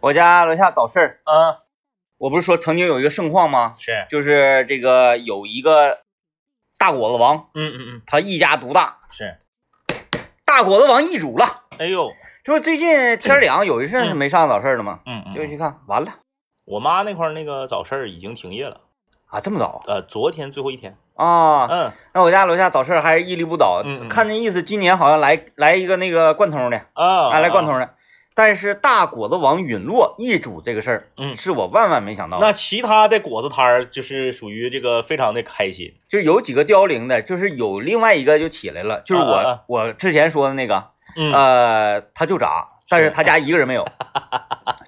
我家楼下早市儿，嗯，我不是说曾经有一个盛况吗？是，就是这个有一个大果子王，嗯嗯嗯，他一家独大，是。大果子王易主了。哎呦，这不最近天凉，有一阵是没上早市儿了吗？嗯嗯，就去看，完了。我妈那块儿那个早市儿已经停业了，啊，这么早呃，昨天最后一天。啊？嗯，那我家楼下早市儿还是屹立不倒，嗯嗯看这意思，今年好像来来一个那个贯通的，啊，啊，来贯通的。但是大果子王陨落易主这个事儿，嗯是我万万没想到的。那其他的果子摊儿就是属于这个非常的开心。就有几个凋零的，就是有另外一个就起来了，就是我、我之前说的那个，嗯呃，他就炸，但是他家一个人没有，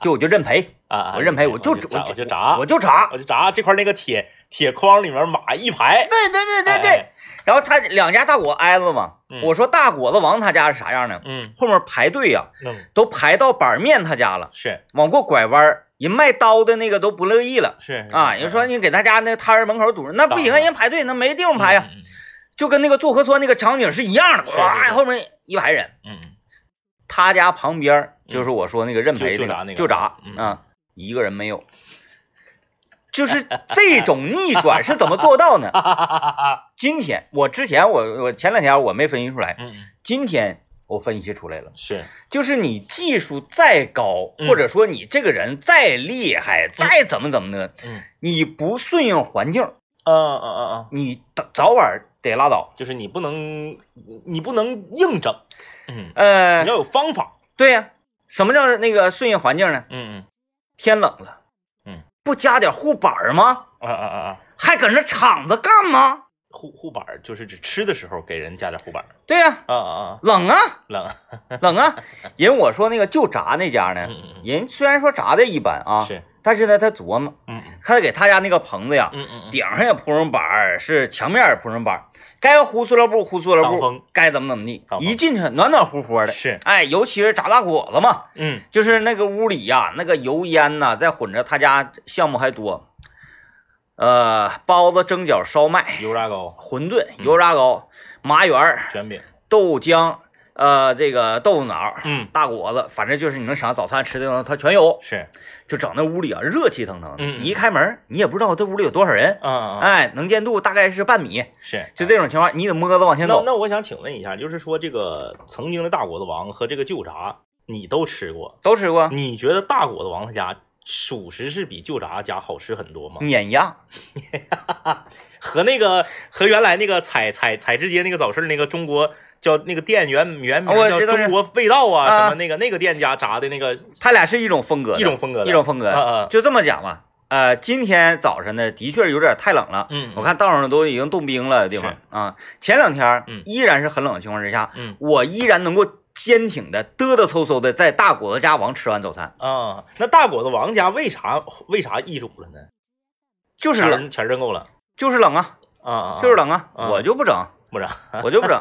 就我就认赔，啊啊，我认赔，我就炸，我我就炸，我就炸，我就炸这块那个铁铁框里面码一排。对对对对对。哎然后他两家大果挨着嘛，嗯。我说大果子王他家是啥样呢？嗯。后面排队呀、嗯，都排到板面他家了，是。往过拐弯，人卖刀的那个都不乐意了。是啊，人说你给他家那摊儿门口堵着，那不行啊，人排队那没地方排呀、就跟那个做核酸那个场景是一样的，哇，是后面一排人。他家旁边就是我说那个认赔那个就就炸那个。就炸嗯。啊，一个人没有。就是这种逆转是怎么做到呢？今天我之前我我前两天我没分析出来，今天我分析出来了，是。就是你技术再高，嗯。或者说你这个人再厉害，再怎么怎么的，嗯。你不顺应环境，嗯嗯嗯嗯，你早早晚得拉倒。就是你不能你不能硬整，嗯，呃你，要有方法。对呀、什么叫那个顺应环境呢？嗯嗯。天冷了，嗯，不加点护板吗？嗯啊啊啊啊，还搁那敞着干吗？护护板就是指吃的时候给人加点护板。对呀、啊啊啊，冷啊，冷。冷啊！人我说那个就炸那家呢，嗯嗯嗯，人虽然说炸的一般啊，是，但是呢，他琢磨，他给他家那个棚子呀，嗯嗯嗯，顶上也铺上板，是墙面也铺上板儿，该糊塑料布糊塑料布，该怎么怎么地一进去暖暖和和的。是，哎，尤其是炸大果子嘛，嗯。就是那个屋里呀，那个油烟呐，再混着他家项目还多，呃，包子、蒸饺、烧麦、油炸糕、馄饨、嗯。油炸糕、麻圆、卷饼。豆浆，呃，这个豆腐脑、嗯，大果子，反正就是你能想早餐吃的东西，它全有。是。就整那屋里啊，热气腾腾的。嗯嗯你一开门，你也不知道这屋里有多少人。嗯哎，能见度大概是半米，是。就这种情况，你得摸着往前走。那那我想请问一下，就是说这个曾经的大果子王和这个旧炸，你都吃过？都吃过，你觉得大果子王他家属实是比旧炸家好吃很多吗？碾压。和那个和原来那个采采采之街那个早市那个中国叫那个店原原名叫中国味道啊，啊什么那个那个店家炸的那个他俩是一种风格，一种风格一种风格。就这么讲吧。呃，今天早晨呢，的确有点太冷了。嗯我看道上都已经冻冰了，地方是啊。前两天嗯依然是很冷的情况之下，嗯我依然能够坚挺的嘚嘚嗖嗖的在大果子家王吃完早餐，啊，那大果子王家为啥为啥易主了呢？就是冷，钱钱挣够了就是冷啊，啊啊，就是冷啊，啊我就不整，不整 我就不整，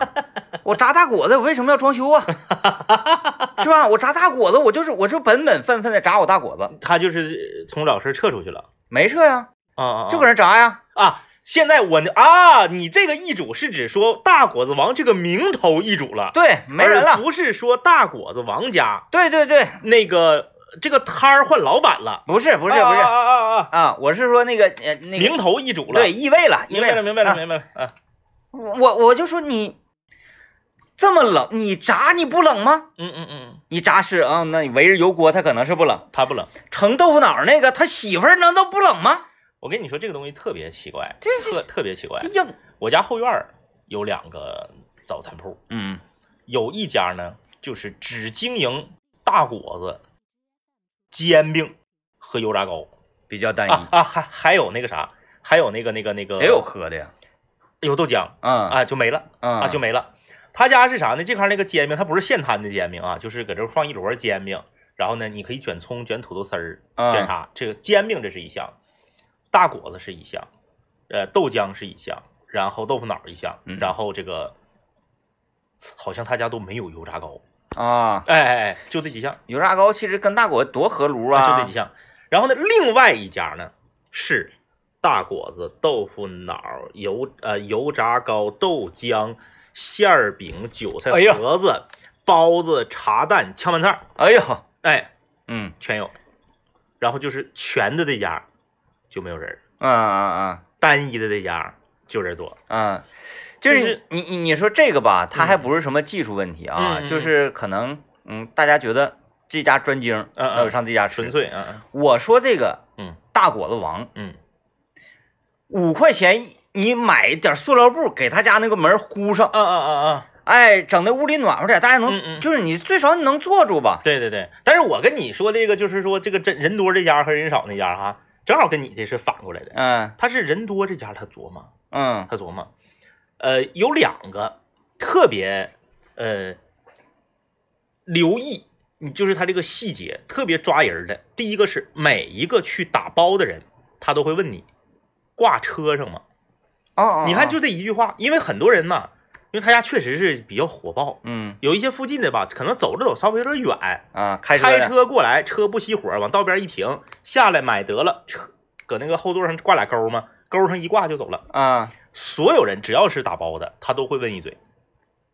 我炸大果子，我为什么要装修啊？是吧？我炸大果子，我就是我就本本分分的炸我大果子，他就是从老师撤出去了没撤呀，啊啊，就搁那炸呀。啊。现在我呢啊，你这个易主是指说大果子王这个名头易主了，对，没人了。不是说大果子王家对对对，那个这个摊儿换老板了，不是不不是不是啊啊啊啊，啊，我是说那个呃那个名头易主了，对，易位了，明白了明白了啊明白了啊，我我就说你这么冷，你炸你不冷吗？嗯嗯嗯，你炸是啊，那你围着油锅，它可能是不冷。他不冷。盛豆腐脑那个，他媳妇儿难道不冷吗？我跟你说这个东西特别奇怪，这是特特别奇怪这。硬。我家后院有两个早餐铺，嗯，有一家呢就是只经营大果子、煎饼和油炸糕比较单一，啊啊，还还有那个啥，还有那个那个那个也有喝的呀。有豆浆嗯啊，就没了嗯啊，就没了。他家是啥呢？这块那个煎饼，它不是现摊的煎饼啊，就是搁这放一摞煎饼，然后呢，你可以卷葱、卷土豆丝儿、嗯卷啥？这个煎饼这是一项，大果子是一项，呃，豆浆是一项，然后豆腐脑一项，嗯然后这个好像他家都没有油炸糕，啊，哎哎哎，就这几项，油炸糕其实跟大果多合炉啊。就这几项。然后呢，另外一家呢是大果子、豆腐脑、油呃油炸糕、豆浆、馅儿饼、韭菜盒子、包子、茶蛋、炝拌菜儿，哎呦，哎，嗯，全有。然后就是全的这家就没有人嗯，嗯嗯单一的这家就人多。嗯嗯，就就是是你你你说这个吧，它还嗯。不是什么技术问题啊，嗯嗯就是可能嗯，大家觉得这家专精，嗯嗯。上这家吃。纯。粹，嗯。我说这个嗯。大果子王嗯五块钱，你买点塑料布给他家那个门糊上，嗯嗯嗯嗯，哎，整的屋里暖和点，大家能，嗯嗯就是你最少你能坐住吧？对对对。但是我跟你说这个，就是说这个真人多这家和人少那家哈，正好跟你这是反过来的。嗯他是人多这家他琢磨，嗯他琢磨，呃，有两个特别呃留意，你就是他这个细节特别抓人的。第一个是每一个去打包的人，他都会问你挂车上吗？哦哦，你看哦就这一句话，因为很多人嘛，因为他家确实是比较火爆，嗯有一些附近的吧，可能走着走稍微有点远，啊，开车开车过来，车不熄火，往道边一停，下来买得了，车搁那个后座上挂俩钩嘛，钩上一挂就走了。啊，所有人只要是打包的，他都会问一嘴：“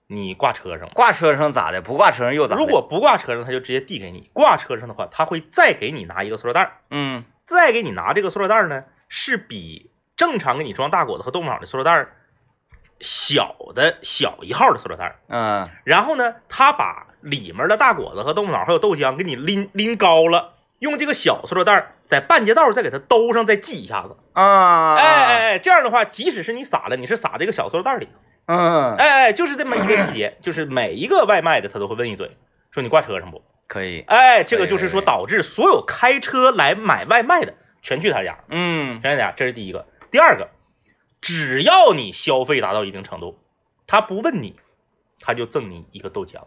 你挂车上挂车上咋的？不挂车上又？”咋的？如果不挂车上，他就直接递给你；挂车上的话，他会再给你拿一个塑料袋儿，嗯再给你拿这个塑料袋儿呢，是比正常给你装大果子和豆腐脑的塑料袋儿小的小一号的塑料袋儿。嗯然后呢，他把里面的大果子和豆腐脑还有豆浆给你拎拎高了，用这个小塑料袋儿在半截道再给它兜上，再系一下子。啊，哎哎哎，这样的话，即使是你撒了，你是撒这个小塑料袋儿里。嗯，哎哎，就是这么一个细节，就是每一个外卖的他都会问一嘴，说你挂车上不？可以，哎，这个就是说导致所有开车来买外卖的全去他家，嗯全去他家，这是第一个。第二个，只要你消费达到一定程度，他不问你，他就赠你一个豆浆，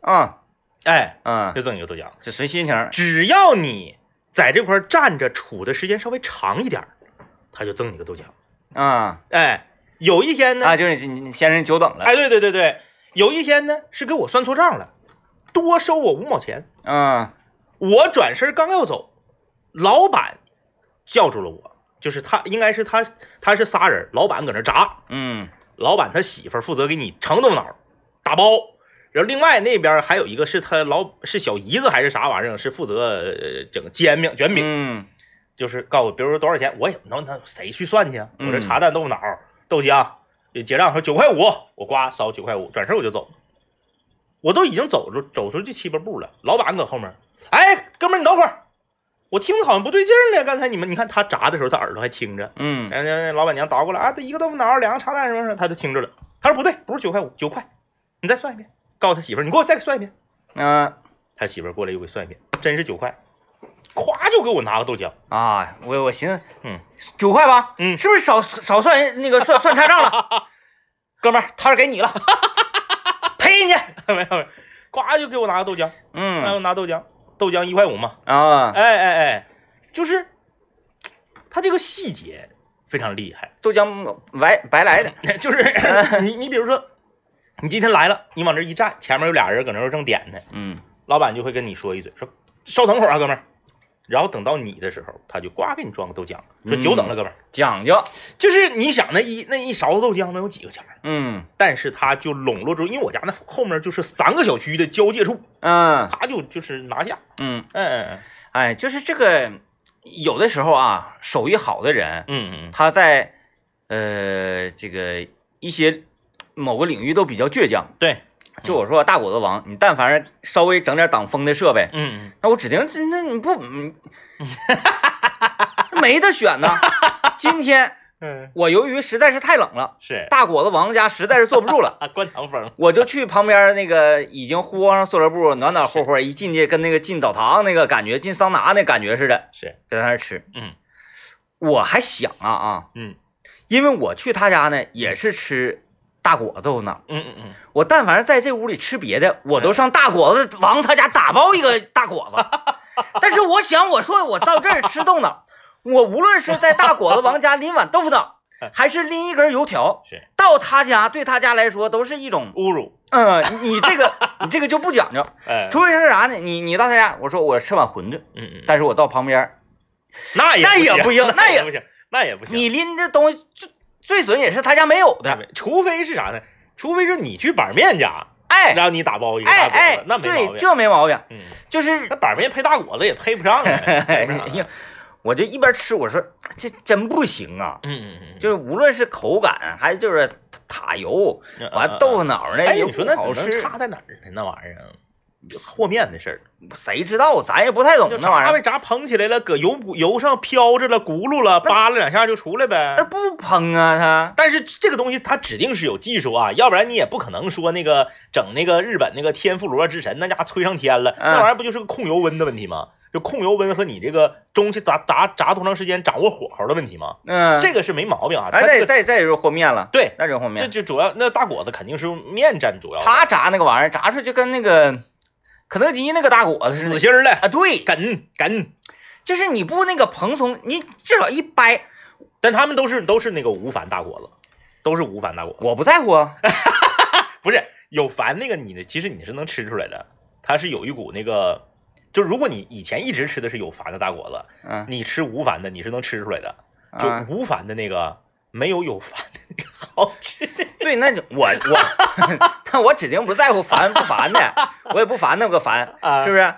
啊。哎，嗯，就赠你一个豆浆。就随心情，只要你在这块儿站着处的时间稍微长一点儿，他就赠你个豆浆。啊。哎，有一天呢，啊，就是你你先生久等了，哎，对对对对，有一天呢是给我算错账了，多收我五毛钱。啊。我转身刚要走，老板叫住了我，就是他应该是他他是仨人，老板搁那炸，嗯老板他媳妇负责给你盛豆腐脑打包，然后另外那边还有一个是他老是小姨子还是啥玩意儿，是负责呃整煎饼卷饼。嗯就是告诉我，比如说多少钱，我也能那谁去算去啊？我这嗯茶蛋豆腐脑、豆浆，结账说九块五，我呱扫九块五，转身我就走。我都已经走出走出去七八步了，老板搁后面，哎，哥们儿你等会儿，我听着好像不对劲儿呢。刚才你们你看他炸的时候，他耳朵还听着，嗯然后老板娘倒过来啊，这一个豆腐脑，两个茶蛋什么什么，他就听着了。他说不对，不是九块五，九块，你再算一遍。告诉他媳妇儿，你给我再算一遍。嗯他媳妇儿过来又给算一遍，真是九块，咵就给我拿个豆浆。啊，我我寻思，嗯，九块吧，嗯是不是少少算那个算算差账了？哥们儿，摊儿给你了，赔你去。没有没有，咵就给我拿个豆浆，嗯拿豆浆，豆浆一块五嘛，啊，哎哎哎，就是他这个细节非常厉害，豆浆白白来的，就是 你你比如说，你今天来了，你往这一站，前面有俩人搁那儿正点呢，嗯。老板就会跟你说一嘴，说稍等会儿啊，哥们儿。然后等到你的时候，他就呱给你装个豆浆，说久等了，哥们儿。讲究，就是你想那一那一勺子豆浆能有几个钱儿？嗯但是他就笼络住，因为我家那后面就是三个小区的交界处，嗯他就就是拿下。嗯，嗯哎，就是这个，有的时候啊，手艺好的人，嗯嗯他在呃这个一些某个领域都比较倔强。对，就我说大果子王，你但凡是稍微整点挡风的设备，嗯那我指定这那你不，嗯 没得选呢。今天 嗯，我由于实在是太冷了，是大果子王家实在是坐不住了。啊，灌堂风。我就去旁边那个已经糊上塑料布，暖暖和和，一进去跟那个进澡堂那个感觉，进桑拿那感觉似的，是，在那儿吃。嗯我还想啊啊，嗯因为我去他家呢，也是吃大果子豆腐脑。嗯嗯嗯，我但凡是在这屋里吃别的，我都上大果子王他家打包一个 大果子。但是我想，我说我到这儿吃豆腐脑，我无论是在大果子王家拎碗豆腐脑，还是拎一根油条，是到他家对他家来说都是一种，侮辱。嗯，你这个你这个就不讲究。哎，除非是啥呢？你你到他家，我说我吃碗馄饨，嗯嗯，但是我到旁边，那也那也不行那也不行，那也不行。你拎的东西最最损也是他家没有的。除非是啥呢？除非是你去板面家，哎让你打包一个大果哎哎子，，那没毛对，病。这没毛病，嗯，就是那板面配大果子也配不上 哎呀，我就一边吃，我说这真不行啊！嗯嗯嗯，就是无论是口感，还就是塔油，嗯完豆腐。脑那哎，你说那不好吃，能差在哪儿呢？那玩意儿啊，和面的事儿，谁知道？咱也不太懂就那玩意儿。炸呗，炸蓬起来了，搁油油上飘着了，轱辘了，扒拉两下就出来呗那。不烹啊，它但是这个东西它指定是有技术啊，要不然你也不可能说那个整那个日本那个天妇罗之神，那家伙吹上天了，嗯那玩意儿不就是个控油温的问题吗？就控油温和你这个中气炸炸炸多长时间，掌握火候的问题吗？嗯，这个是没毛病啊。哎，再再再就是和面了，对，那就是和面。这就主要那大果子肯定是用面占主要的，他炸那个玩意儿，炸出来就跟那个肯德基那个大果子死心儿了，啊，对，梗梗。就是你不那个蓬松，你至少一掰，但他们都是都是那个无矾大果子，都是无矾大果子，我不在乎啊。不是有矾那个你的，其实你是能吃出来的，它是有一股那个，就如果你以前一直吃的是有矾的大果子，嗯，你吃无矾的你是能吃出来的，就啊无矾的那个没有有矾的那个 好吃。对，那就我我，那我指定不在乎烦不烦的，我也不烦那个烦，啊是不是？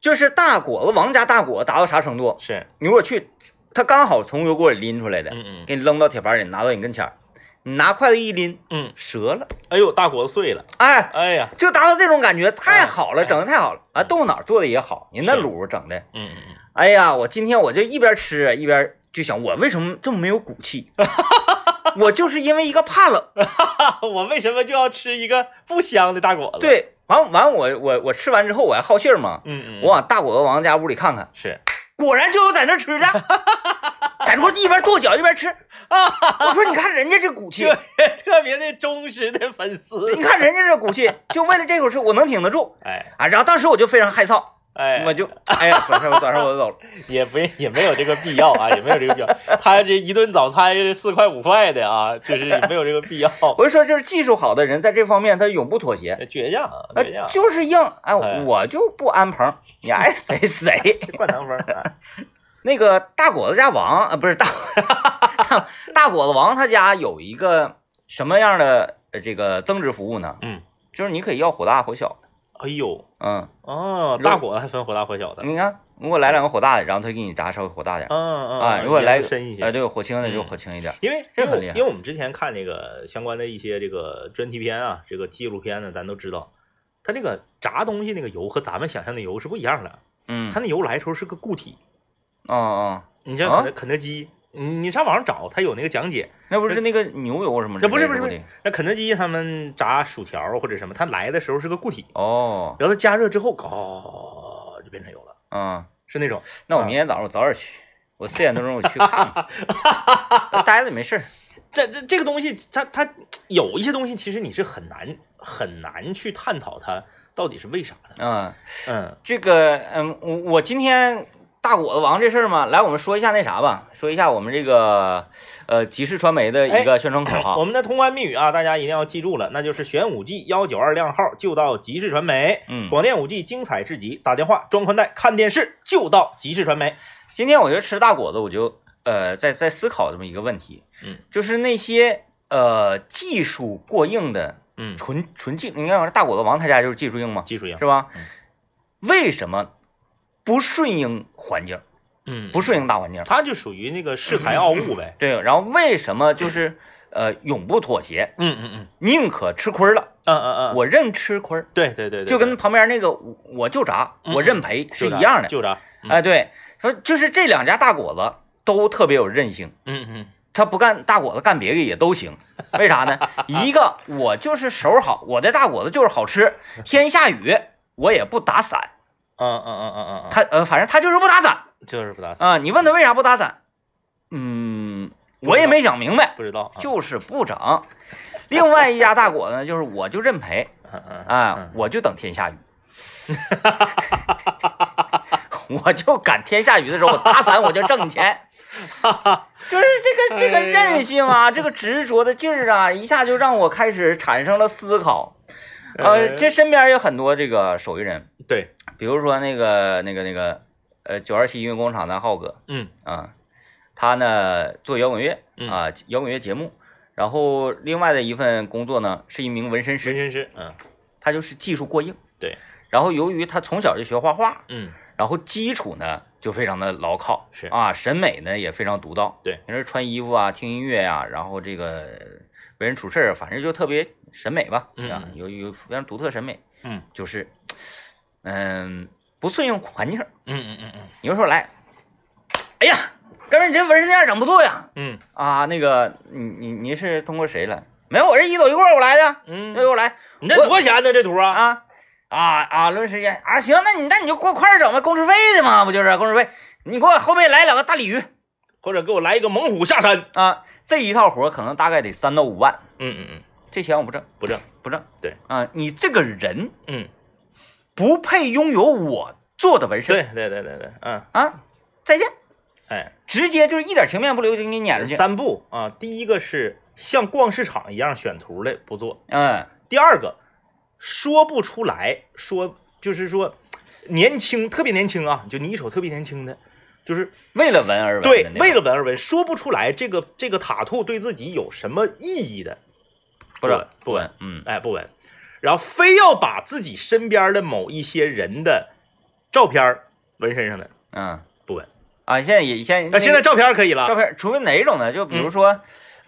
就是大果子，王家大果子达到啥程度？是，你如果去，他刚好从油锅里拎出来的，嗯嗯给你扔到铁盘里，拿到你跟前儿，你拿筷子一拎，嗯，折了，哎呦，大果子碎了，哎，哎呀，就达到这种感觉，太好了，哎整的太好了啊！豆腐脑做的也好，你那卤整的，嗯嗯嗯，哎呀，我今天我就一边吃一边就想，我为什么这么没有骨气？我就是因为一个怕冷。我为什么就要吃一个不香的大果子？，对，完完我我我吃完之后我还好信儿嘛，嗯嗯，我往大果子王家屋里看看，是果然就有在那吃的，在那一边跺脚一边吃啊。我说你看人家这骨气特，特别的忠实的粉丝你，看人家这骨气，就为了这口吃，我能挺得住哎啊。然后当时我就非常害臊，哎，我就哎呀，转身我转身我就走了。也不也没有这个必要啊，也没有这个必要。他这一顿早餐四块五块的啊，就是也没有这个必要。我就说，就是技术好的人在这方面他永不妥协，倔强，倔强，就是硬。哎，哎我就不安棚，你爱谁谁。灌糖风。啊那个大果子家王啊，不是大大大果子王他家有一个什么样的呃这个增值服务呢？嗯，就是你可以要火大火小的，哎呦，嗯，哦，大果子还分火大火小的。你看如果来两个火大的，然后他给你炸稍微火大点，嗯嗯啊，如果来深一些。哎，对，火轻的就嗯。火轻一点，因为这很厉害。因为我们之前看那个相关的一些这个专题片啊，这个纪录片呢，咱都知道，它这个炸东西那个油和咱们想象的油是不一样的。嗯，它那油来的时候是个固体，哦哦，你像肯德肯德基，你你上网上找，它有那个讲解。那不是那个牛油什么？那不是不是不是那肯德基他们炸薯条或者什么，它来的时候是个固体，哦，然后它加热之后，哦，就变成油了，嗯，是那种。那我明天早上我早点去，我四点多钟我去看看，待着也没事儿。这这这个东西，它它有一些东西，其实你是很难很难去探讨它到底是为啥的。嗯，嗯这个，嗯，我我今天大果子王这事儿嘛，来我们说一下那啥吧，说一下我们这个呃吉氏传媒的一个宣传口号。我们的通关密语啊，大家一定要记住了，那就是选五 G 幺九二靓号就到吉氏传媒，嗯，广电五 G 精彩至极，打电话装宽带看电视就到吉氏传媒。今天我觉得吃大果子，我就呃在在思考这么一个问题，嗯，就是那些呃技术过硬的嗯，纯纯技，你看大果子王他家就是技术硬嘛，技术硬是吧嗯？为什么不顺应环境，嗯不顺应大环境？他就属于那个恃才傲物呗。对，然后为什么就是呃永不妥协，嗯嗯嗯宁可吃亏了，嗯嗯嗯，我认吃亏儿。对对对对，就跟旁边那个我我就炸，嗯我认赔是一样的。就炸。嗯哎，对，说就是这两家大果子都特别有韧性，嗯嗯他不干大果子干别的也都行。为啥呢？一个我就是手好，我的大果子就是好吃，天下雨我也不打伞。嗯嗯嗯嗯嗯，他呃，反正他就是不打伞就是不打伞，啊。你问他为啥不打伞？嗯，我也没想明白，不知道啊。就是不整。另外一家大果子呢，就是我就认赔啊，我就等天下雨。我就赶天下雨的时候，我打伞我就挣钱，就是这个这个韧性啊，这个执着的劲儿啊，一下就让我开始产生了思考。呃，这身边有很多这个手艺人，对，比如说那个那个那个呃九二七音乐工厂的浩哥嗯啊，他呢做摇滚乐嗯啊，摇滚乐节目，然后另外的一份工作呢是一名纹身师纹身师，嗯他就是技术过硬。对，然后由于他从小就学画画，嗯，然后基础呢就非常的牢靠，是啊，审美呢也非常独到。对，平时穿衣服啊，听音乐呀、然后这个为人处事儿，反正就特别审美吧，嗯啊，有有非常独特审美，嗯就是，嗯，不顺应环境。嗯嗯嗯嗯你就说来，哎呀，哥们儿，你这纹身店整不错呀！嗯啊，那个，你你你是通过谁来？没有，我是一走一过我来的，嗯那我来你这多少钱呢？这图啊？啊啊啊！论时间啊，行，那你那你就给我快点整呗，工时费的嘛，不就是工时费？你给我后背来两个大鲤鱼或者给我来一个猛虎下山？啊，这一套活可能大概得三到五万，嗯嗯嗯，这钱我不挣，不挣。不挣。对啊，你这个人嗯，不配拥有我做的纹身对对对对对，嗯，啊！再见，哎，直接就是一点情面不留就给你撵出去。三步啊，第一个是像逛市场一样选图的不做，嗯第二个说不出来，说就是说年轻特别年轻啊，就你一瞅特别年轻的，就是为了闻而闻对，为了闻而闻，说不出来这个这个塔兔对自己有什么意义的，不是不不纹，嗯。哎，不闻，然后非要把自己身边的某一些人的照片纹身上的，嗯。不闻。啊，现在也现那现在照片可以了，照片，除非哪一种呢？就比如嗯。说，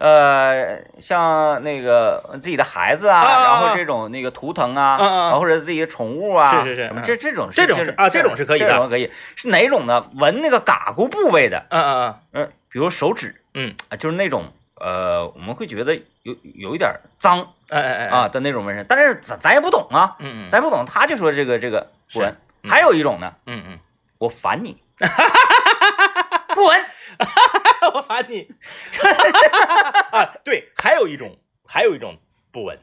呃，像那个自己的孩子啊，然后这种那个图腾啊，啊或者自己的宠物啊，是是是什么嗯。这这种这种是啊这种是可以的。这种可以。是哪种呢？纹那个嘎咕部位的，嗯嗯嗯嗯，比如手指。嗯，啊，就是那种呃，我们会觉得有有一点脏哎哎哎啊，的那种纹身，但是咱咱也不懂啊，嗯嗯。咱也不懂，他就说这个这个不纹。嗯。还有一种呢，嗯嗯，我烦你，不纹。我喊你 啊！对，还有一种，还有一种不纹，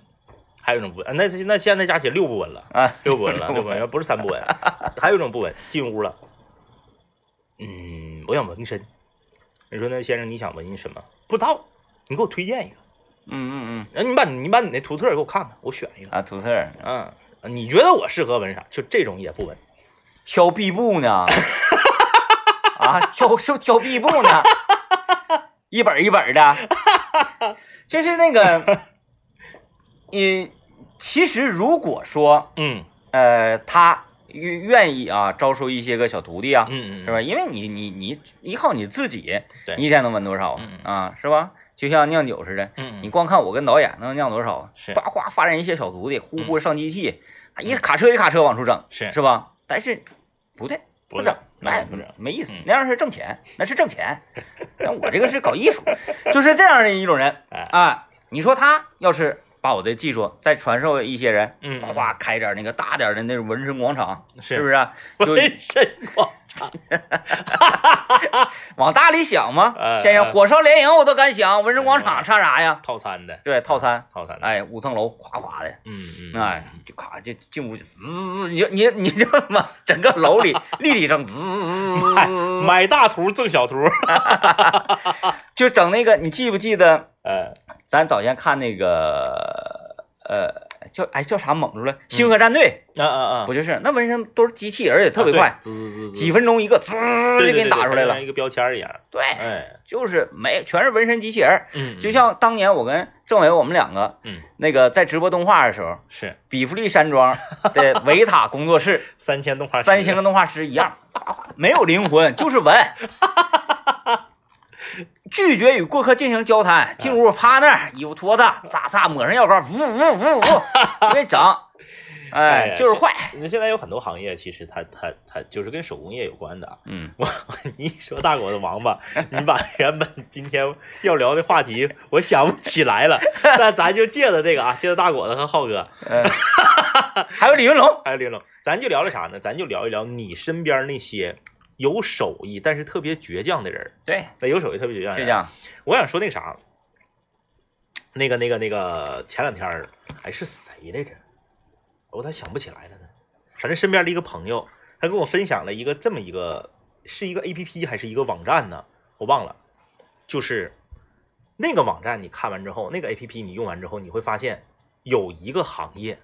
还有一种不纹，啊那那现在加起来六不纹了，啊，六不纹了，六不纹，不是三不纹，还有一种不纹，进屋了，嗯，我想纹身，你说那先生你想纹什么？不知道，你给我推荐一个，嗯嗯嗯，那你把你把你那图册给我看看，我选一个，啊，图册嗯，你觉得我适合纹啥？就这种也不纹，挑臂部呢？啊，挑 是不是挑臂部呢？一本一本儿的，就是那个，你其实如果说嗯呃他愿愿意啊招收一些个小徒弟啊，嗯嗯，是吧？？因为你你你依靠你自己，对你一天能纹多少啊？是吧？就像酿酒似的，嗯，你光看我跟导演能酿多少？啊是呱呱发展一些小徒弟，呼呼上机器，一卡车一卡车往出整，是是吧？但是不对，不整，那那不整，没意思嗯，那样是挣钱，那是挣钱。但我这个是搞艺术，就是这样的一种人哎，啊。你说他要是把我的技术再传授一些人，嗯，呱呱开点那个大点的那种纹身广场，是是不是 纹身广场，往大里想嘛哎，先生，哎。火烧连营我都敢想，纹身广场嗯差啥呀？套餐的，对，套餐，套餐，哎，五层楼，夸夸的。嗯嗯，哎，就咔就进屋就滋，你就你你就妈整个楼里立体声滋，买大图赠小图，就整那个，你记不记得呃，咱早先看那个呃叫哎叫啥猛住了，星河战队啊啊啊，不就是那纹身都是机器人也特别快，滋滋滋，几分钟一个，滋就给你打出来了。像。一个标签一样，对，哎，就是没全是纹身机器人，嗯，就像当年我跟政委我们两个嗯。那个在直播动画的时候，是。比弗利山庄的维塔工作室 三千动画师，三星跟动画师一样，没有灵魂，就是纹。拒绝与过客进行交谈，进屋趴那儿，衣服脱的，咋咋抹上药膏，呜呜呜呜，我给你整，哎哎，就是坏。那现在有很多行业，其实它它它就是跟手工业有关的。嗯，我 你一说大果子王八，你把原本今天要聊的话题我想不起来了，那咱就借着这个啊，借着大果子和浩哥，呃还有李云龙，还有李云龙，咱就聊聊啥呢？咱就聊一聊你身边那些有手艺但是特别倔强的人。对，那有手艺特别倔强的人，就这样，我想说那啥，那个那个那个前两天儿哎是谁来着？我咋想不起来了呢？反正身边的一个朋友，他跟我分享了一个这么一个，是一个 A P P 还是一个网站呢？我忘了。就是那个网站，你看完之后，那个 A P P 你用完之后，你会发现有一个行业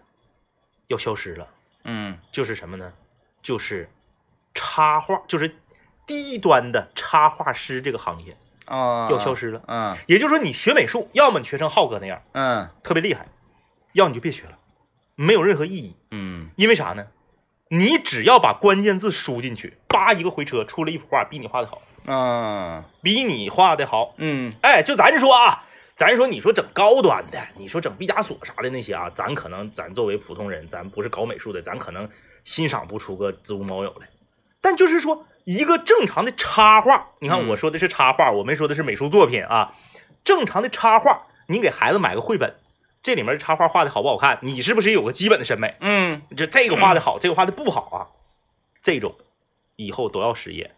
要消失了，嗯就是什么呢？就是插画，就是低端的插画师这个行业啊，要消失了。嗯也就是说，你学美术，要么你学成浩哥那样嗯特别厉害，要么你就别学了。没有任何意义，嗯因为啥呢？你只要把关键字输进去，叭一个回车出来一幅画，比你画的好，嗯比你画的好。嗯哎，就咱说啊，咱说你说整高端的，你说整毕加索啥的那些啊，咱可能咱作为普通人，咱不是搞美术的，咱可能欣赏不出个子午卯酉来。但就是说，一个正常的插画，你看嗯我说的是插画，我没说的是美术作品啊。正常的插画，你给孩子买个绘本，这里面插画画的好不好看，你是不是有个基本的审美？嗯就这个画的好，这个画的不好啊，这种以后都要失业，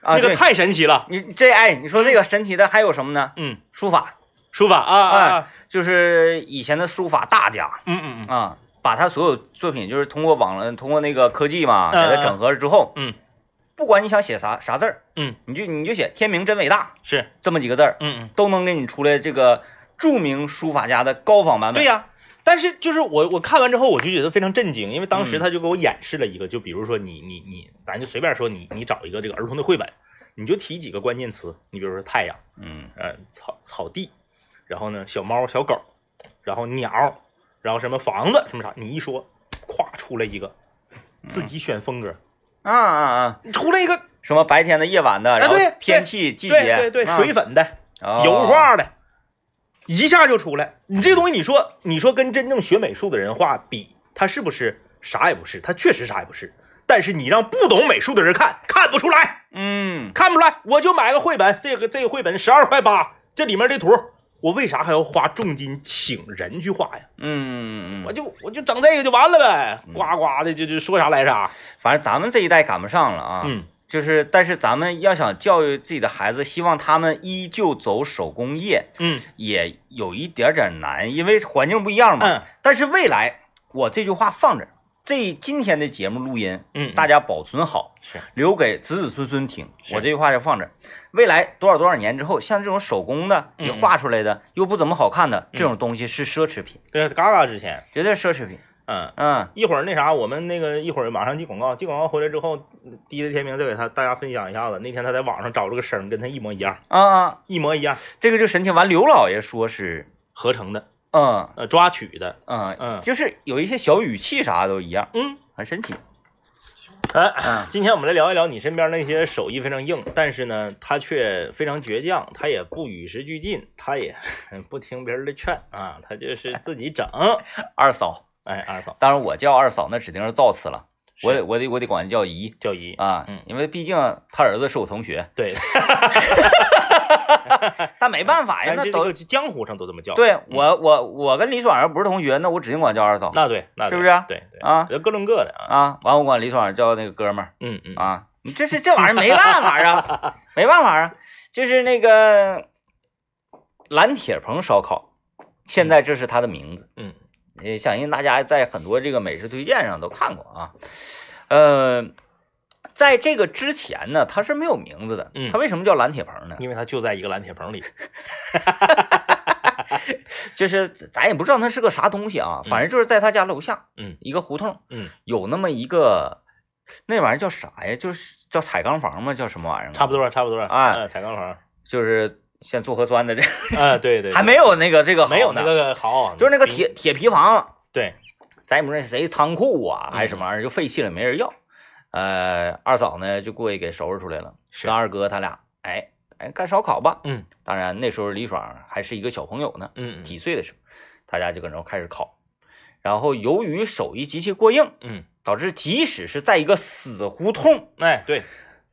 啊，对那个太神奇了。你这哎，你说这个神奇的还有什么呢？嗯，书法，书法啊啊啊，就是以前的书法大家嗯嗯嗯啊，把他所有作品就是通过网络通过那个科技嘛，给嗯它整合了之后，嗯。不管你想写啥啥字儿，嗯，你就你就写“天明真伟大是，”这么几个字儿，嗯嗯。都能给你出来这个著名书法家的高仿版本。对呀、但是就是我我看完之后我就觉得非常震惊，因为当时嗯。他就给我演示了一个，就比如说你你你，咱就随便说你你找一个这个儿童的绘本，你就提几个关键词，你比如说太阳，嗯。呃草草地，然后呢小猫小狗，然后鸟，然后什么房子什么啥，你一说，咵出来一个，自己选风格，啊啊啊，出来一个什么白天的、夜晚的，然后对天气、季对节，对对啊水粉的。哦油画的，一下就出来。你这东西，你说你说跟真正学美术的人画比，他是不是啥也不是？他确实啥也不是。但是你让不懂美术的人看，看不出来，嗯看不出来。我就买个绘本，这个这个绘本十二块八，这里面这图，我为啥还要花重金请人去画呀？嗯我就我就整这个就完了呗，呱呱的就就说啥来啥。反正咱们这一代赶不上了啊。嗯就是，但是咱们要想教育自己的孩子，希望他们依旧走手工业，嗯也有一点点难，因为环境不一样嘛。嗯但是未来，我这句话放着，这今天的节目录音，嗯，大家保存好，是。留给子子孙孙听。我这句话就放这，未来多少多少年之后，像这种手工的，嗯你画出来的又不怎么好看的嗯。这种东西是奢侈品，对嘎嘎值钱，绝对奢侈品。嗯。嗯。一会儿那啥，我们那个一会儿马上进广告，进广告回来之后，第一的天明再给他大家分享一下子。那天他在网上找了个声，跟他一模一样，啊啊，一模一样，这个就神奇。完，刘老爷说是，合成的，嗯呃，抓取的，嗯嗯就是有一些小语气啥都一样，嗯，很神奇。哎，嗯今天我们来聊一聊你身边那些手艺非常硬，但是呢，他却非常倔强，他也不与时俱进，他也不听别人的劝啊，他就是自己整。二嫂，哎，二嫂当然我叫二嫂那指定是造次了，我得我得我得管她叫姨叫姨，啊，嗯因为毕竟他儿子是我同学，对 但没办法呀，那都江湖上都这么叫。对我我我跟李爽要不是同学，那我指定管叫二嫂那对，那对是不是对对啊各论各的啊。啊，完我管李爽叫那个哥们儿嗯嗯，啊，你这是这玩意儿没办法啊，没办法啊，就是那个蓝铁棚烧烤，现在这是他的名字。嗯也相信大家在很多这个美食推荐上都看过啊。呃，在这个之前呢，它是没有名字的。嗯它为什么叫蓝铁棚呢？因为他就在一个蓝铁棚里。就是咱也不知道它是个啥东西啊，反正就是在他家楼下，嗯一个胡同嗯，有那么一个，那玩意儿叫啥呀？就是叫彩钢房吗？叫什么玩意儿？差不，多差不多。哎嗯彩钢房。就是像做核酸的这，啊，对对，还没有那个这个没有那呢个好，就是那个铁铁皮房，对，咱也不知道谁仓库啊还是什嗯么玩意儿，就废弃了，没人要。呃，二嫂呢就过去给收拾出来了，是跟二哥他俩，哎哎干烧烤吧。嗯当然那时候李爽还是一个小朋友呢，嗯几岁的时候，大家就搁那开始烤。然后由于手艺极其过硬，嗯，导致即使是在一个死胡同，哎对，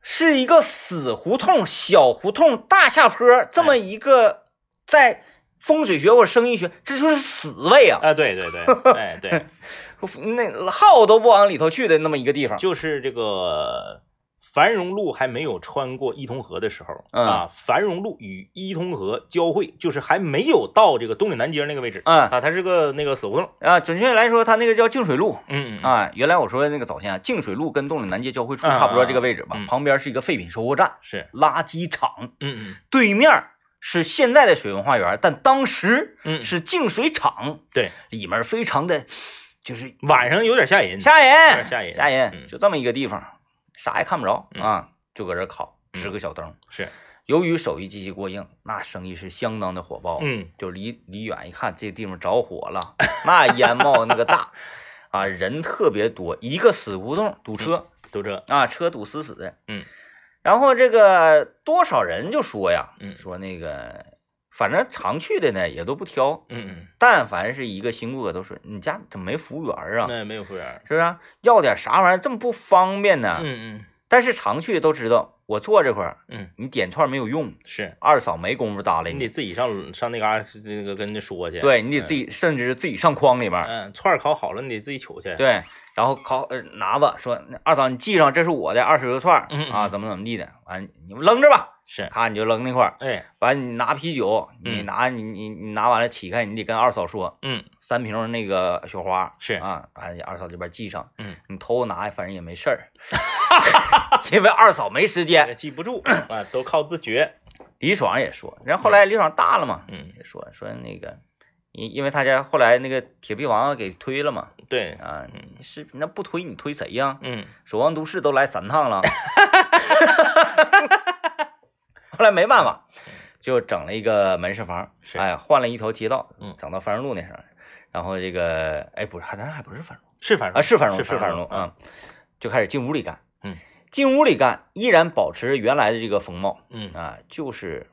是一个死胡同、小胡同、大下坡这么一个，在风水学或者生意学，这就是死位啊！啊对对对，哎对，那号都不往里头去的那么一个地方。就是这个繁荣路还没有穿过伊通河的时候嗯。啊，繁荣路与伊通河交汇，就是还没有到这个东岭南街那个位置嗯。啊，它是个那个死胡同。啊，准确来说，它那个叫净水路嗯。嗯。啊。原来我说的那个早先啊，净水路跟东岭南街交汇处差不多这个位置吧嗯，旁边是一个废品收购站、是，垃圾场，嗯嗯。对面是现在的水文化园，但当时嗯，是净水厂，对，里面非常的，就是晚上有点吓人，吓人，吓人，吓人，嗯。就这么一个地方，啥也看不着嗯。啊，就搁这烤，嗯。支个小灯。是，由于手艺极其过硬，那生意是相当的火爆。嗯。就离离远一看，这地方着火了，那烟冒那个大，啊，人特别多，一个死胡同堵车、都这，啊，车堵死死的。嗯，然后这个多少人就说呀，嗯。说那个反正常去的呢也都不挑，嗯但凡是一个新顾客都说你家怎么没服务员嗯，啊？那也没有服务员。是不是？要点啥玩意儿这么不方便呢？嗯嗯但是常去的都知道，我坐这块儿，嗯，你点串没有用，是二嫂没工夫搭理你得自己上上那嘎那个跟人家说去。，对你得自己，甚至自己上筐里边，嗯，串烤好了，你得自己取去。对，然后烤呃拿吧说二嫂你记上这是我的二十个串儿嗯嗯啊，怎么怎么地的，完你们扔着吧，是，咔你就扔那块儿，哎，完你拿啤酒，你嗯拿你你你拿完了起开，你得跟二嫂说嗯三瓶那个雪花是，啊，完二嫂这边记上，嗯，你偷拿反正也没事儿，因为二嫂没时间。记不住啊，都靠自觉。李爽也说，然后后来李爽大了嘛，嗯，也说说那个，因因为他家后来那个铁臂王给推了嘛，对，啊，是那不推你推谁呀？嗯守望都市都来三趟了，后来没办法，就整了一个门市房，是。哎，换了一条街道，嗯。整到繁荣路那上，然后这个，哎，不是，还咱还不是繁荣？是繁荣啊，是繁荣，是是繁荣啊，啊，就开始进屋里干，嗯，进屋里干，依然保持原来的这个风貌嗯，啊，就是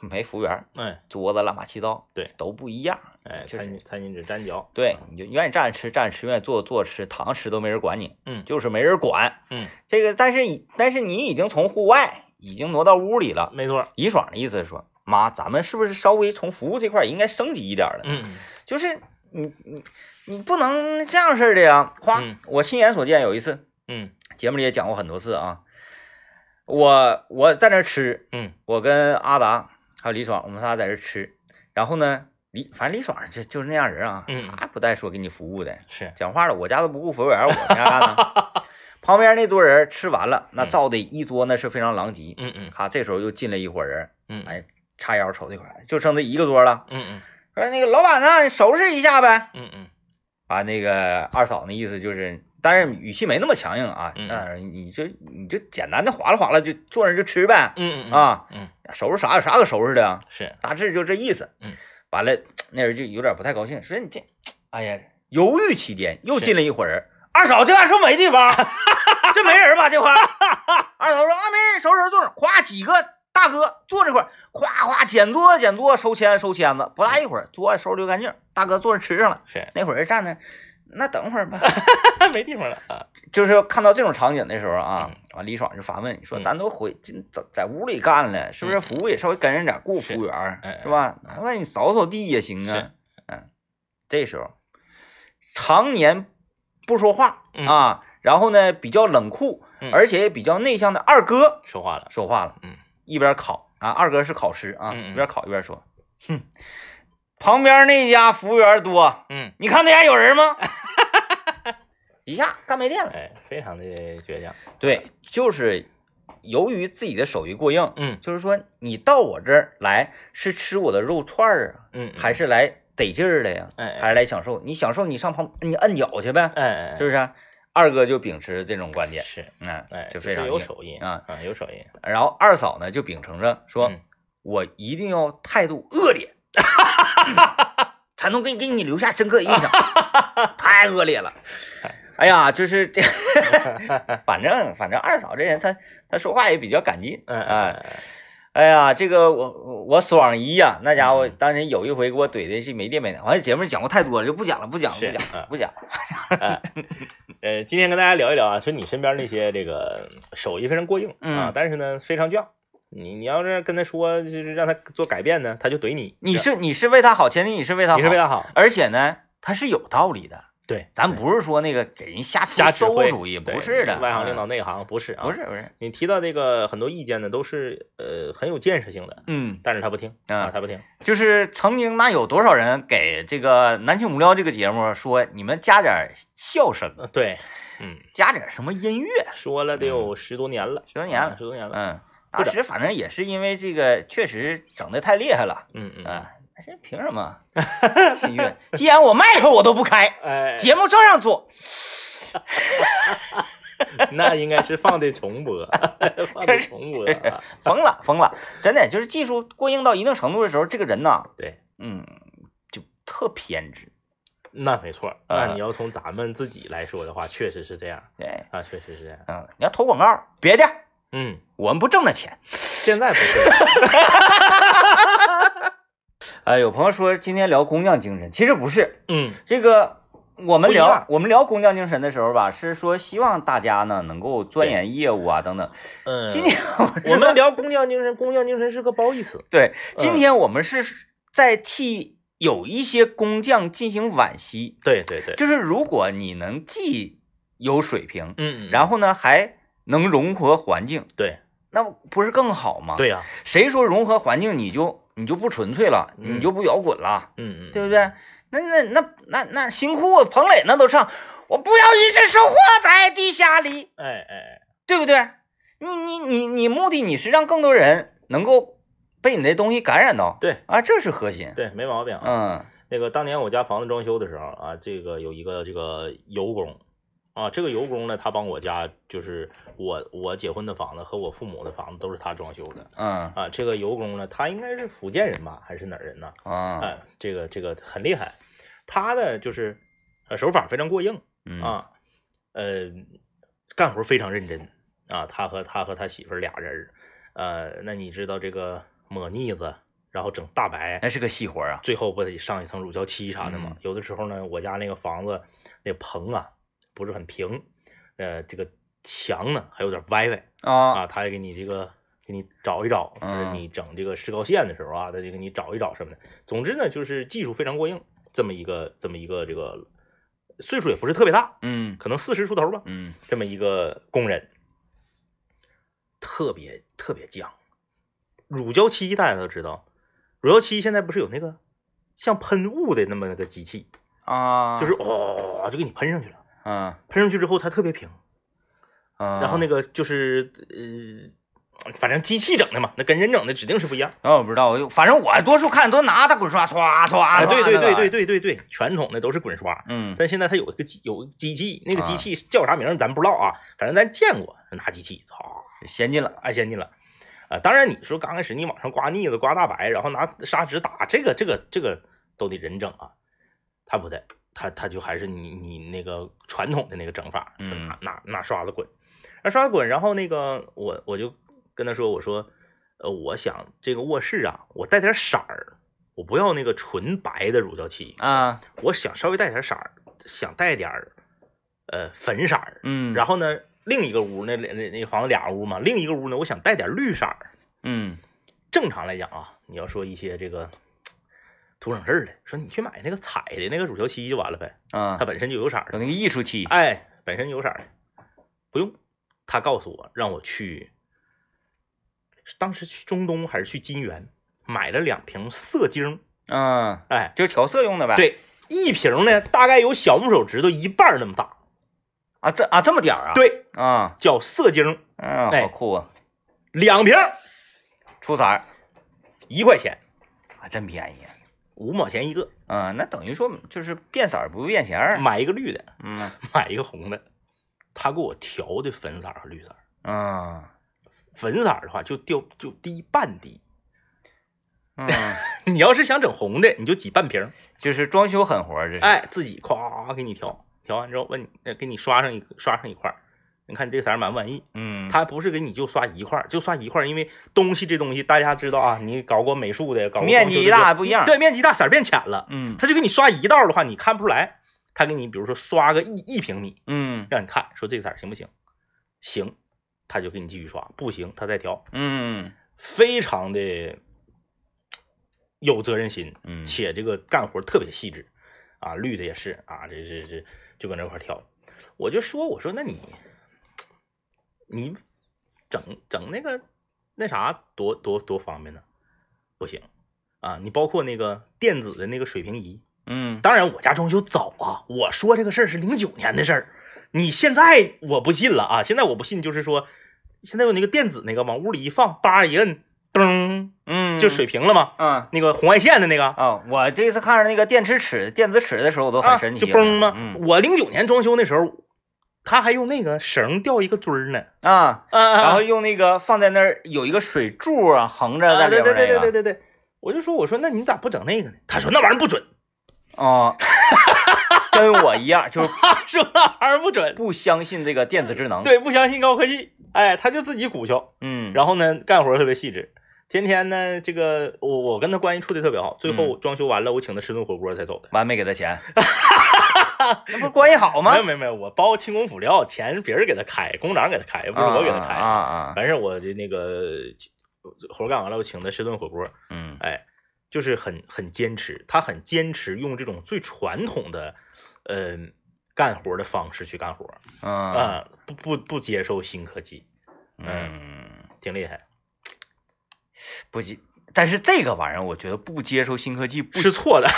没服务员，哎。桌子乱八七糟，对，都不一样，哎，餐巾餐巾纸粘脚。对，你就愿意站着吃站着吃，愿意坐坐着吃，躺着吃都没人管你，嗯。就是没人管。嗯，这个，但是你但是你已经从户外已经挪到屋里了。没错。李爽的意思是说，妈，咱们是不是稍微从服务这块应该升级一点了？嗯就是你你你不能这样式儿的呀！夸，嗯我亲眼所见，有一次嗯节目里也讲过很多次啊，我我在那儿吃，嗯我跟阿达还有李爽，我们仨在这吃，然后呢，李反正李爽就就是那样人啊，嗯他不带说给你服务的，是。讲话了，我家都不雇服务员，我在家干呢。旁边那桌人吃完了，那嗯造的一桌那是非常狼藉。嗯嗯咔，这时候又进来一伙人，嗯哎，叉腰瞅这块，就剩这一个桌了。嗯嗯说那个老板呢，你收拾一下呗。嗯嗯完那个二嫂那意思就是，但是语气没那么强硬啊，嗯那你就你就简单的划拉划拉就坐那就吃呗。嗯嗯啊，嗯收拾啥有啥可收拾的啊，是。大致就这意思。嗯，完了那人就有点不太高兴，说你这，哎呀，犹豫期间又进来一伙人，二嫂这块是不是没地方？这没 人吧这块儿？二嫂说啊没人，收拾坐着，咵几个大哥坐这块儿，咵咵捡桌子捡桌子，收签收签子，不大一会儿桌子收拾溜干净，大哥坐着吃上了，是。那会儿人站那，那等会儿吧。没地方了啊。就是看到这种场景的时候啊嗯，完李爽就发问说：“嗯咱都回进在在屋里干了，是不是嗯服务也稍微跟人点，雇服务员儿哎是吧？哪怕你扫扫地也行啊。”嗯，这时候常年不说话嗯啊，然后呢比较冷酷，嗯而且也比较内向的二哥说话了。说话了，嗯，一边烤啊，二哥是烤师啊，一边烤一边说：“哼，旁边那家服务员多，嗯，你看那家有人吗？” 一下干没电了。哎，非常的倔强。对，就是由于自己的手艺过硬，嗯就是说你到我这儿来是吃我的肉串儿啊，嗯，还是来得劲儿了呀？哎还是来享受？你享受，你上旁你摁脚去呗，哎哎，是不是啊？二哥就秉持这种观点，是，嗯，哎，就非常有手艺啊。啊，有手艺。然后二嫂呢就秉承着说，嗯我一定要态度恶劣，才能给给你留下深刻印象，太恶劣了。哎呀，就是这，反正反正二嫂这人，她她说话也比较敢劲，嗯哎哎，哎呀，这个我我我爽姨呀、那家伙嗯。当时有一回给我怼的是没电没电，完了节目讲过太多了，就不讲了，不讲了，不讲了不讲。了，呃，今天跟大家聊一聊啊，说你身边那些这个手艺非常过硬啊嗯，但是呢非常犟。你你要是跟他说，就是让他做改变呢，他就怼你。你是你是为他好，前提你是为他好，你是为他好，而且呢，他是有道理的，对，咱不是说那个给人瞎瞎指挥馊主意，不是的，外行领导嗯内行不是啊，不是不是，你提到这个很多意见呢，都是呃很有建设性的，嗯，但是他不听啊啊，他不听。就是曾经那有多少人给这个南庆无聊这个节目说，你们加点笑声，呃对，嗯，加点什么音乐，说了得有十多年了，十多年了啊十多年了。嗯，当时反正也是因为这个确实整的太厉害了。嗯嗯，啊，这凭什么？音乐，既然我麦克我都不开，哎，节目照样做。那应该是放的重播，放的重播啊。疯了疯了，真的就是技术过硬到一定程度的时候，这个人呐，对，嗯，就特偏执。那没错。呃那你要从咱们自己来说的话，确实是这样对，啊，确实是这样。嗯，你要投广告，别的嗯，我们不挣那钱。现在不是。呃，有朋友说今天聊工匠精神，其实不是嗯这个。我们聊我们聊工匠精神的时候吧，是说希望大家呢能够钻研业务啊等等。嗯，今天我们聊工匠精神，工匠精神是个褒义词。对，嗯今天我们是在替有一些工匠进行惋惜，对对对，就是如果你能既有水平，嗯，然后呢还能融合环境，对那不是更好吗？，对呀，谁说融合环境你就你就不纯粹了，嗯你就不摇滚了，嗯嗯，对不对？那那那那那新裤啊彭磊那都唱，我不要一直生活在地下里，哎哎哎，对不对？你你你你目的你是让更多人能够被你那东西感染到，对啊，这是核心。对，没毛病啊。嗯那个当年我家房子装修的时候啊，这个有一个这个油工啊，这个油工呢，他帮我家就是我我结婚的房子和我父母的房子都是他装修的嗯啊。这个油工呢，他应该是福建人吧，还是哪儿人呢？啊哎，这个这个很厉害，他呢就是呃手法非常过硬嗯啊，呃，干活非常认真啊。他和他和他媳妇儿俩人儿，呃，那你知道这个抹腻子，然后整大白，那是个细活啊。最后不得上一层乳胶漆啥的吗？嗯有的时候呢，我家那个房子那棚啊不是很平，呃，这个墙呢还有点歪歪啊啊，他也给你这个给你找一找，你整这个石膏线的时候啊，他就给你找一找什么的。总之呢，就是技术非常过硬，这么一个这么一个这个岁数也不是特别大，嗯可能四十出头吧，嗯这么一个工人，特别特别犟。乳胶漆大家都知道，乳胶漆现在不是有那个像喷雾的那么个机器，啊，就是哦就给你喷上去了，嗯喷上去之后它特别平，啊，然后那个就是呃，反正机器整的嘛，那跟人整的指定是不一样。啊，我不知道，我就反正我多数看都拿大滚刷，歘歘啊，歘对对对对对，对对对，传统的都是滚刷，嗯但现在它有一个机有机器，那个机啊器叫啥名儿咱不知道啊，反正咱见过，拿机器，操，先进了。太先进了。啊，当然你说刚开始你往上刮腻子、刮大白，然后拿砂纸打，这个这个这个都得人整啊，他不得，他他就还是你你那个传统的那个整法，拿拿拿刷子滚，拿刷子滚，然后那个我我就跟他说，我说，呃，我想这个卧室啊，我带点色儿，我不要那个纯白的乳胶漆，啊，我想稍微带点色儿，想带点儿呃粉色儿，嗯，然后呢，另一个屋那那那房子俩屋嘛，另一个屋呢，我想带点绿色儿。嗯。正常来讲啊，你要说一些这个图省事儿的，说你去买那个彩的那个乳胶漆就完了呗，啊它，本身就有色儿那个艺术漆，哎，本身有色儿的，不用。他告诉我让我去，当时去中东还是去金源，买了两瓶色精，嗯，哎，就是调色用的呗。对，一瓶呢大概有小拇手指头一半那么大，啊，这啊这么点儿啊？，对，啊，叫色精，嗯，哎好酷啊，两瓶出色儿一块钱，啊，真便宜。五毛钱一个，嗯，那等于说就是变色儿不变形儿。买一个绿的，嗯买一个红的，他给我调的粉色和绿色啊。嗯粉色的话就掉就滴半滴，嗯，你要是想整红的，你就挤半瓶，就是装修狠活儿，这是。，哎，自己咵给你调，调完之后问你，呃给你刷上一刷上一块儿，你看你这色儿满不满意？嗯，他不是给你就刷一块儿，就刷一块儿，因为东西这东西大家知道啊，你搞过美术的，搞过面积大不一样对，面积大色儿变浅了，嗯他就给你刷一道的话，你看不出来，他给你比如说刷个一一平米，嗯让你看说这个色儿行不行？行，他就给你继续刷，不行他再调。嗯非常的有责任心，嗯，且这个干活特别细致啊，绿的也是啊，这这这就搁那块儿挑。我就说，我说那你你整整那个那啥多多多方便呢？不行啊，你包括那个电子的那个水平仪，嗯当然我家装修早啊，我说这个事儿是零九年的事儿，你现在我不信了啊，现在我不信，就是说现在有那个电子那个往屋里一放，叭一摁，噔嗯，就水平了吗？嗯。那个红外线的那个啊、我这次看着那个电池尺、电子尺的时候，我都啊很神奇了，就嘣吗？嗯我零九年装修那时候，他还用那个绳吊一个锥儿呢，啊，啊然后用那个放在那儿有一个水柱啊，横着在里对边那个。对对对对对。对，我就说我说那你咋不整那个呢？他说那玩意儿不准，哦，跟我一样，就是 他说那玩意儿不准，不相信这个电子智能。，对，不相信高科技，哎，他就自己鼓捣，嗯，然后呢干活特别细致，天天呢这个我我跟他关系处的特别好，最嗯。后装修完了我请他吃顿火锅才走的。完没给他钱，那不是关系好吗？没？有没有没有，我包清工辅料，钱是别人给他开，工长给他开，不是我给他开。啊啊，完事儿我的那个活干完了，我请他吃顿火锅，嗯。哎，就是很很坚持，他很坚持用这种最传统的，呃，干活的方式去干活嗯。啊、不不不接受新科技，嗯，挺厉害，不接，但是这个玩意儿，我觉得不接受新科技不是错的。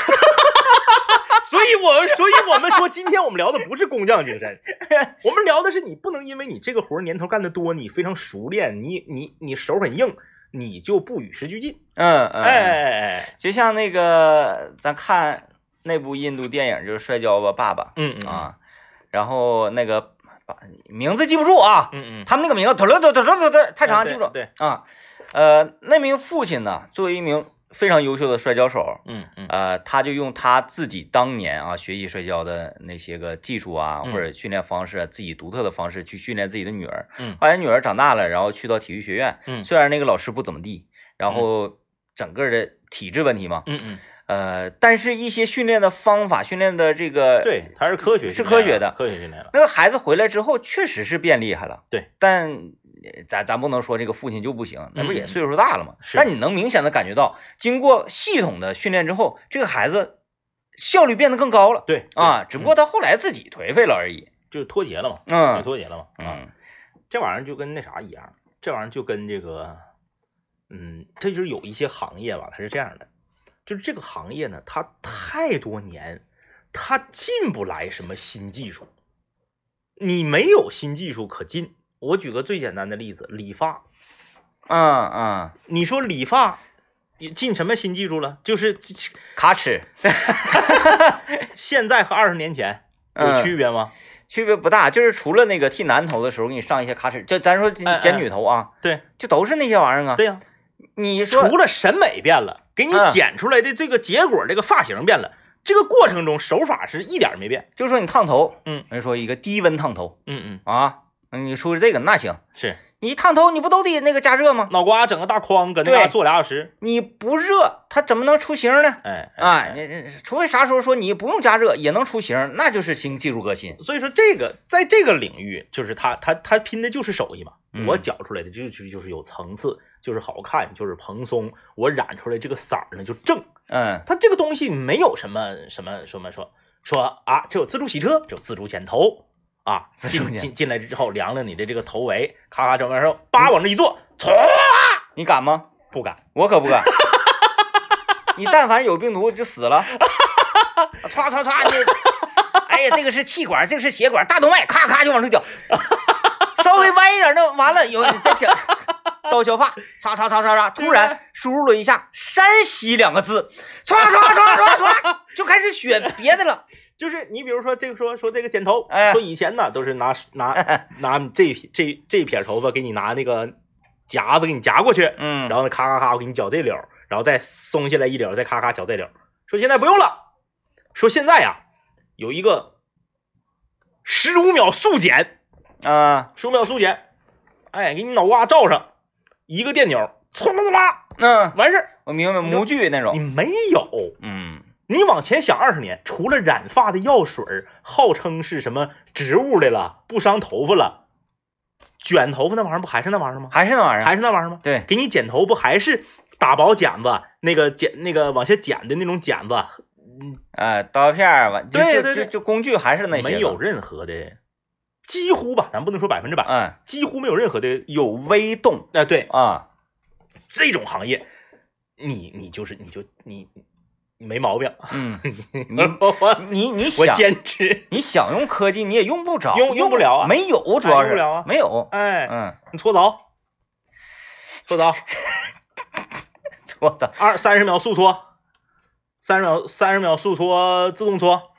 所以我，所以我们说，今天我们聊的不是工匠精神，我们聊的是你不能因为你这个活儿年头干得多，你非常熟练，你你你手很硬，你就不与时俱进。嗯嗯，哎哎哎，就像那个咱看那部印度电影，就是《摔跤吧，爸爸嗯》嗯啊，然后那个把名字记不住啊，嗯嗯，他们那个名字，突突突突突突，太长记不住对，啊。呃，那名父亲呢，作为一名非常优秀的摔跤手，嗯嗯呃，他就用他自己当年啊学习摔跤的那些个技术啊，嗯或者训练方式啊，自己独特的方式去训练自己的女儿。嗯后来女儿长大了，然后去到体育学院，嗯虽然那个老师不怎么地，然后整个的体质问题嘛，嗯嗯，呃，但是一些训练的方法，训练的这个，对，它是科学是科学的科学训练了。那个孩子回来之后，确实是变厉害了。对，但呃咱咱不能说这个父亲就不行，那不也嗯岁数大了吗？是但你能明显的感觉到，经过系统的训练之后，这个孩子效率变得更高了。对啊，只不过嗯他后来自己颓废了而已。就脱节了嘛，就嗯脱节了嘛。啊，嗯这玩意儿就跟那啥一样，这玩意儿就跟这个，嗯，这就是有一些行业吧，它是这样的，就是这个行业呢，它太多年，它进不来什么新技术，你没有新技术可进。我举个最简单的例子，理发，嗯嗯，你说理发进什么新技术了？就是 卡尺 现在和二十年前有嗯区别吗？区别不大，就是除了那个剃男头的时候给你上一些卡尺，就咱说哎剪女头啊，对就都是那些玩意儿啊。对呀、你说除了审美变了，给你嗯剪出来的这个结果，这个发型变了，这个过程中手法是一点没变。就说你烫头，嗯人说一个低温烫头嗯嗯，啊，你说这个那行，是你烫头你不都得那个加热吗？脑瓜整个大筐搁那对嘎坐俩小时，你不热，它怎么能出型呢？哎啊，你你除非啥时候说你不用加热也能出型，那就是新技术革新。所以说这个在这个领域，就是他他他拼的就是手艺嘛。嗯我搅出来的就是就是有层次，就是好看，就是蓬松。我染出来这个色儿呢就正。嗯它这个东西没有什么什么什么说说啊，这有自助洗车，这有自助剪头啊，进进进来之后量量你的这个头围，咔咔整完之后，叭往这一坐，唰，你敢吗？不敢。我可不敢。你但凡有病毒就死了，歘歘歘，你，哎呀，这个是气管，这个是血管，大动脉，咔咔就往出绞，稍微歪一点那完了，有再讲刀削发，唰唰唰唰唰，突然输入了一下山西两个字，唰唰唰唰唰，就开始选别的了。就是你比如说这个说说这个剪头，哎说以前呢都是拿拿 拿这这这撇头发给你拿那个夹子给你夹过去，嗯，然后呢咔咔咔我给你绞这绺，然后再松下来一绺，再咔咔绞这绺。说现在不用了，说现在呀有一个十五秒速剪，啊，十五秒速剪，哎，给你脑瓜罩上，一个电钮，唰啦啦嗯，，完事儿。我明白，模具那种你，没有，嗯你往前想二十年，除了染发的药水儿号称是什么植物的了，不伤头发了，卷头发那玩意儿不还是那玩意儿吗？还是那玩意儿，还是那玩意儿吗？对，给你剪头不还是打薄剪子，那个剪那个往下剪的那种剪子，嗯，啊，刀片对对对就就工具还是那些，没有，任何的，几乎吧，咱不能说百分之百，嗯，几乎没有任何的有微动哎、对，啊，这种行业，你你就是你就你你没毛病，嗯，你我你你我想坚持，你想用科技，你也用不着，用用不了啊没有，主要是用不了啊没有，哎，嗯，你搓澡，搓澡，搓澡，二三十秒速搓，三十秒三十秒速搓自动搓，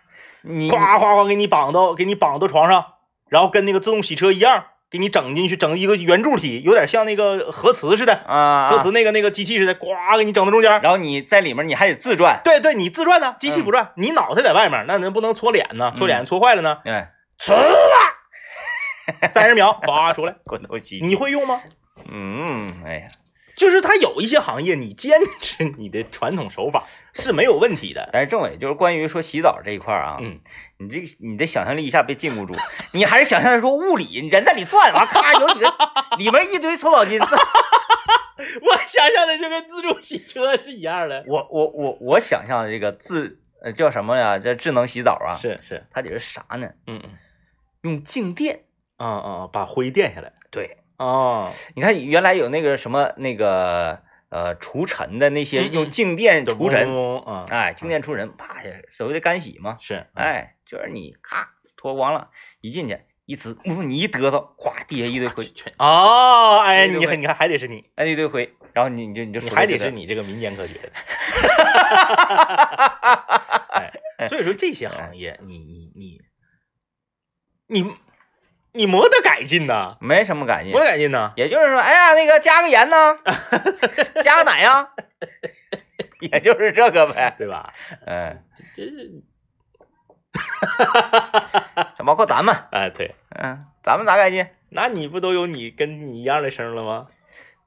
你哗哗哗给你绑到给你绑到床上，然后跟那个自动洗车一样，给你整进去，整一个圆柱体，有点像那个核磁似的，啊，核磁那个那个机器似的，呱给你整到中间。然后你在里面你还得自转，对对，你自转呢，机器嗯不转，你脑袋在外面，那能不能搓脸呢？搓脸搓坏了呢？对，呲啦，三十秒，呱出来。滚头机，你会用吗？嗯，哎呀，就是它有一些行业，你坚持你的传统手法 是没有问题的。但是政委就是关于说洗澡这一块啊，嗯，你这个你的想象力一下被禁锢住，你还是想象说物理，你人在里转，完咔 有几个里面一堆搓澡巾，这我想象的就跟自助洗车是一样的。我我我我想象的这个自呃叫什么呀？这智能洗澡啊，是是，它得是啥呢？嗯嗯，用静电。啊啊，把灰垫下来。对，啊，你看原来有那个什么那个呃除尘的那些嗯嗯。用静电除尘，啊，哎，静电除尘，啪，所谓的干洗嘛，是，哎，就是你咔脱光了，一进去一呲，嗯你一嘚瑟，咵地下一堆灰，全哦，哎，你看你看还得是你，哎一堆灰，然后你你就你就你还得是你这个民间科学的。哎，所以说这些行业，你你你你你没得改进呐，没什么改进没得，改进呐。也就是说，哎呀，那个加个盐呢，加个奶呀，也就是这个呗，对吧？嗯，这是 包括咱们，哎，对，嗯，咱们咋改进？那你不都有你跟你一样的声了吗？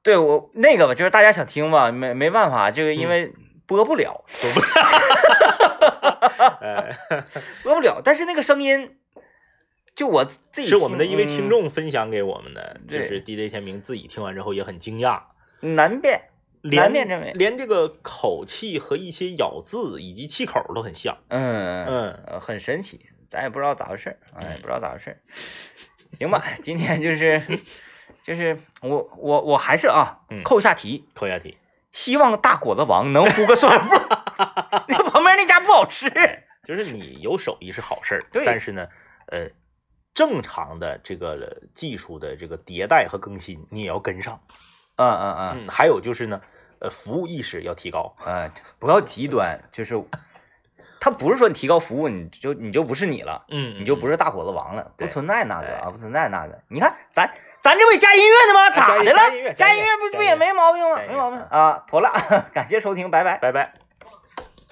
对我那个吧，就是大家想听吧，没没办法，这个因为播不了，哎，播不了，但是那个声音，就我自己是我们的一位嗯听众分享给我们的，就是 DJ 天明自己听完之后也很惊讶，嗯难辨，难连辨真伪连这个口气和一些咬字以及气口都很像。嗯嗯呃很神奇，咱也不知道咋回事儿，哎，嗯不知道咋回事儿。行吧，今天就是就是我我我还是啊嗯，扣下题，扣下题，希望大果子王能呼个算数。那旁边那家不好吃。就是你有手艺是好事儿，对但是呢，呃，正常的这个技术的这个迭代和更新，你也要跟上。嗯嗯嗯，嗯，还有就是呢，呃，服务意识要提高。嗯，不要极端，就是他不是说你提高服务，你就你就不是你了，嗯你就不是大伙子王了，不存在那个哎啊，不存在那个。你看咱咱这不也加音乐的吗？咋的了？加音乐不不也没毛病吗？没毛病啊，妥了。感谢收听，拜拜。拜拜。